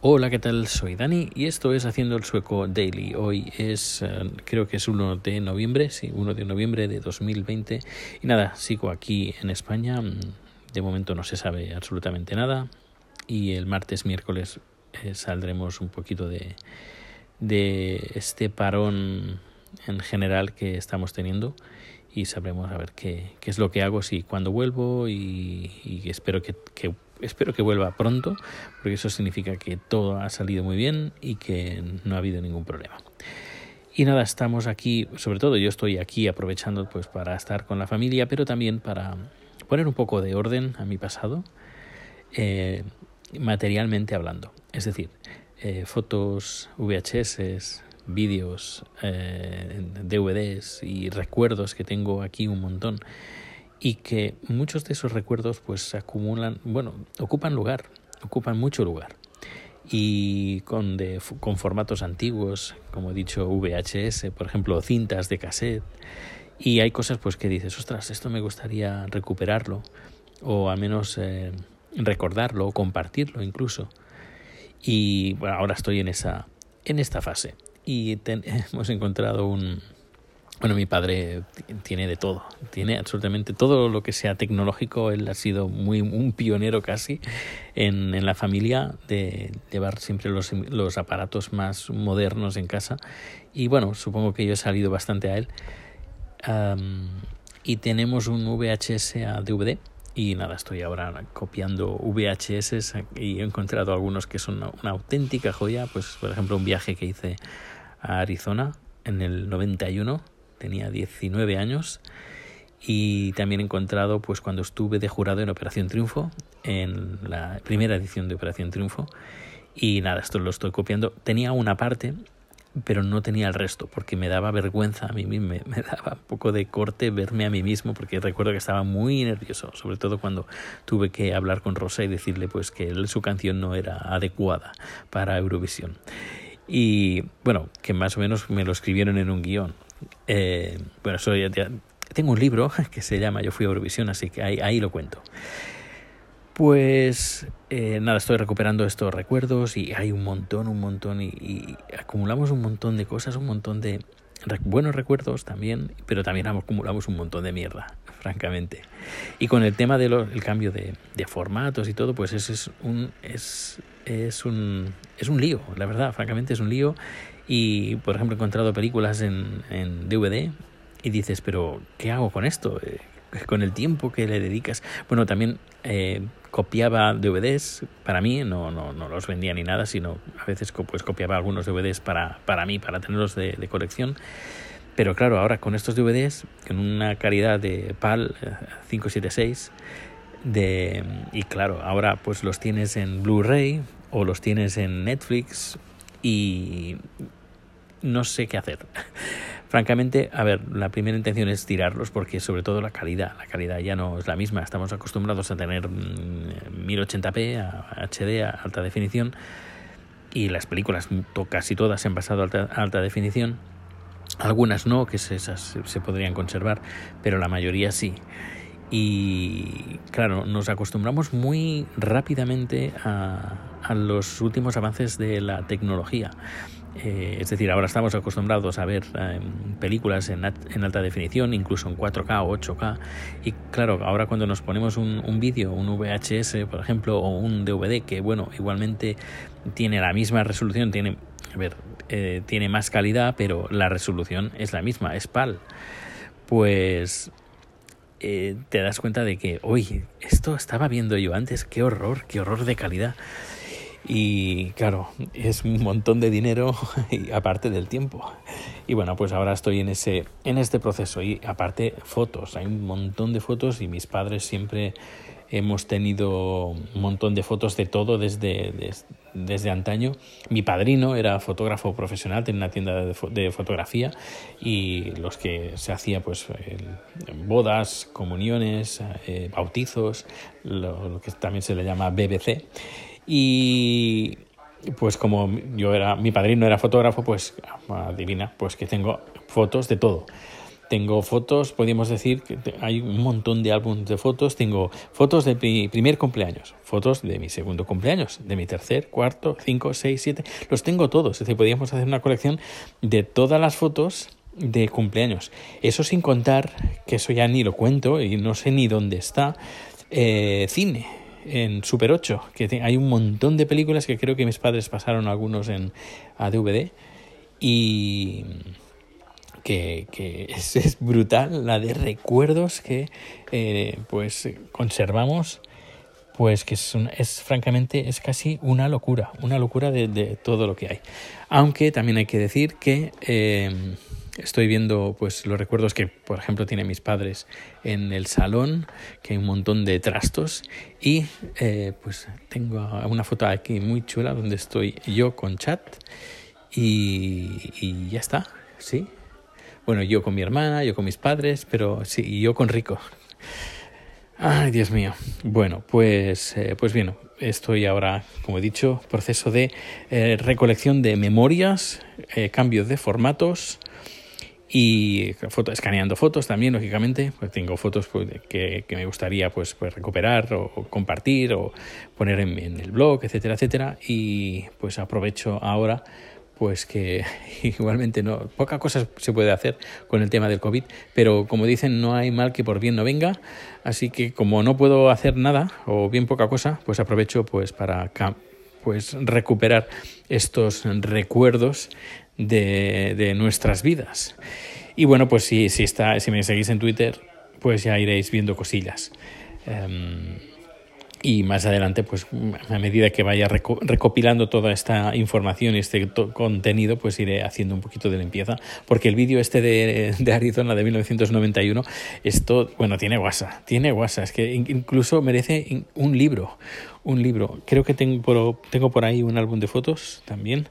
Hola, ¿qué tal? Soy Dani y esto es Haciendo el Sueco Daily. Hoy es, eh, creo que es 1 de noviembre, sí, 1 de noviembre de 2020. Y nada, sigo aquí en España. De momento no se sabe absolutamente nada. Y el martes, miércoles eh, saldremos un poquito de, de este parón en general que estamos teniendo y sabremos a ver qué, qué es lo que hago, si cuando vuelvo y, y espero que espero que vuelva pronto, porque eso significa que todo ha salido muy bien y que no ha habido ningún problema. Y nada, estamos aquí, sobre todo yo estoy aquí aprovechando pues para estar con la familia, pero también para poner un poco de orden a mi pasado, eh, materialmente hablando. Es decir, eh, fotos, VHS, vídeos, eh, DVDs y recuerdos que tengo aquí un montón y que muchos de esos recuerdos pues se acumulan, bueno, ocupan lugar, ocupan mucho lugar. Y con, con formatos antiguos, como he dicho, VHS, por ejemplo, cintas de cassette. Y hay cosas pues que dices, ostras, esto me gustaría recuperarlo, o al menos eh, recordarlo, o compartirlo incluso. Y ahora estoy en, esa, en esta fase. Y hemos encontrado un, bueno, mi padre tiene de todo, tiene absolutamente todo lo que sea tecnológico. Él ha sido muy un pionero casi en, en la familia de llevar siempre los, los, aparatos más modernos en casa. Y bueno, supongo que yo he salido bastante a él. Um, y tenemos un VHS a DVD. Y nada, estoy ahora copiando VHS y he encontrado algunos que son una, una auténtica joya. Pues, por ejemplo, un viaje que hice a Arizona en el 91 tenía 19 años y también encontrado pues cuando estuve de jurado en Operación Triunfo, en la primera edición de Operación Triunfo y nada, esto lo estoy copiando. Tenía una parte, pero no tenía el resto porque me daba vergüenza a mí mismo, me, me daba un poco de corte verme a mí mismo porque recuerdo que estaba muy nervioso, sobre todo cuando tuve que hablar con Rosa y decirle pues que su canción no era adecuada para Eurovisión. Y bueno, que más o menos me lo escribieron en un guion eh, bueno, soy, tengo un libro que se llama Yo fui a Eurovisión, así que ahí, ahí lo cuento. Pues eh, nada, estoy recuperando estos recuerdos y hay un montón, un montón y, y, acumulamos un montón de cosas, un montón de buenos recuerdos también, pero también acumulamos un montón de mierda, francamente. Y con el tema del de cambio de, de, formatos y todo, pues eso es un, es, es, un, es un lío, la verdad, francamente es un lío y, por ejemplo, he encontrado películas en, en DVD y dices, pero ¿qué hago con esto? Eh, con el tiempo que le dedicas. Bueno, también eh, copiaba DVDs para mí, no, no, no los vendía ni nada, sino a veces pues, copiaba algunos DVDs para, para mí, para tenerlos de, de colección. Pero claro, ahora con estos DVDs, con una calidad de PAL 576, eh, de, y claro, ahora pues los tienes en Blu-ray o los tienes en Netflix y no sé qué hacer. Francamente, a ver, la primera intención es tirarlos porque sobre todo la calidad, la calidad ya no es la misma. Estamos acostumbrados a tener 1080p, a HD, a alta definición y las películas casi todas se han pasado a alta, alta definición. Algunas no, que esas se podrían conservar, pero la mayoría sí. Y claro, nos acostumbramos muy rápidamente a los últimos avances de la tecnología. Eh, es decir, ahora estamos acostumbrados a ver eh, películas en, alta definición, incluso en 4K o 8K. Y claro, ahora cuando nos ponemos un, un vídeo, un VHS, por ejemplo, o un DVD, que bueno, igualmente tiene la misma resolución, tiene, a ver, eh, tiene más calidad, pero la resolución es la misma, es PAL. Pues eh, te das cuenta de que, oye, esto estaba viendo yo antes, qué horror, qué horror de calidad. Y claro, es un montón de dinero y aparte del tiempo. Y bueno, pues ahora estoy en ese en este proceso y aparte fotos, hay un montón de fotos y mis padres siempre hemos tenido un montón de fotos de todo desde, desde, desde antaño. Mi padrino era fotógrafo profesional, tenía una tienda de, de fotografía y los que se hacía pues bodas, comuniones, eh, bautizos, lo, lo que también se le llama BBC y pues como yo era, mi padrino era fotógrafo, pues adivina, pues que tengo fotos de todo. Tengo fotos, podríamos decir que hay un montón de álbumes de fotos. Tengo fotos de mi primer cumpleaños, fotos de mi segundo cumpleaños, de mi tercer, cuarto, cinco, seis, siete. Los tengo todos. Es decir, podríamos hacer una colección de todas las fotos de cumpleaños. Eso sin contar, que eso ya ni lo cuento y no sé ni dónde está, eh, cine en Super 8, que hay un montón de películas que creo que mis padres pasaron algunos en a DVD y que, es, brutal la de recuerdos que eh, pues conservamos pues que es, un, es, francamente es casi una locura una locura de, de, todo lo que hay. Aunque también hay que decir que eh, estoy viendo pues los recuerdos que por ejemplo tienen mis padres en el salón que hay un montón de trastos y eh, pues tengo una foto aquí muy chula donde estoy yo con chat y, ya está sí bueno yo con mi hermana yo con mis padres pero sí y yo con rico Ay, Dios mío. Bueno, pues, eh, pues bien, estoy ahora, como he dicho, proceso de eh, recolección de memorias, cambios de formatos, y foto, escaneando fotos también lógicamente. Pues tengo fotos pues, que, que, me gustaría pues, pues recuperar o, compartir o poner en, en, el blog etcétera etcétera. Y pues aprovecho ahora pues que igualmente no poca cosa se puede hacer con el tema del covid pero como dicen no hay mal que por bien no venga. Así que como no puedo hacer nada o bien poca cosa pues aprovecho pues para pues recuperar estos recuerdos de, nuestras vidas. Y bueno, pues si, si, está, si me seguís en Twitter, pues ya iréis viendo cosillas. Um, y más adelante, pues a medida que vaya reco recopilando toda esta información y este contenido, pues iré haciendo un poquito de limpieza. Porque el vídeo este de, de, Arizona de 1991, esto, bueno, tiene guasa, tiene guasa. Es que incluso merece un libro, un libro. Creo que tengo por, tengo por ahí un álbum de fotos también.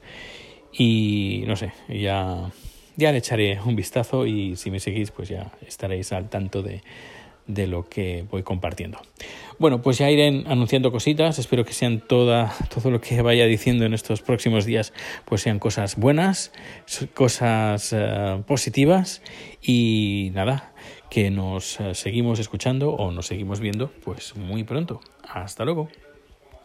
Y no sé, ya, ya le echaré un vistazo y si me seguís, pues ya estaréis al tanto de, de lo que voy compartiendo. Bueno, pues ya iré anunciando cositas, espero que sean toda, todo lo que vaya diciendo en estos próximos días, pues sean cosas buenas, cosas uh, positivas y nada, que nos uh, seguimos escuchando o nos seguimos viendo pues muy pronto. Hasta luego.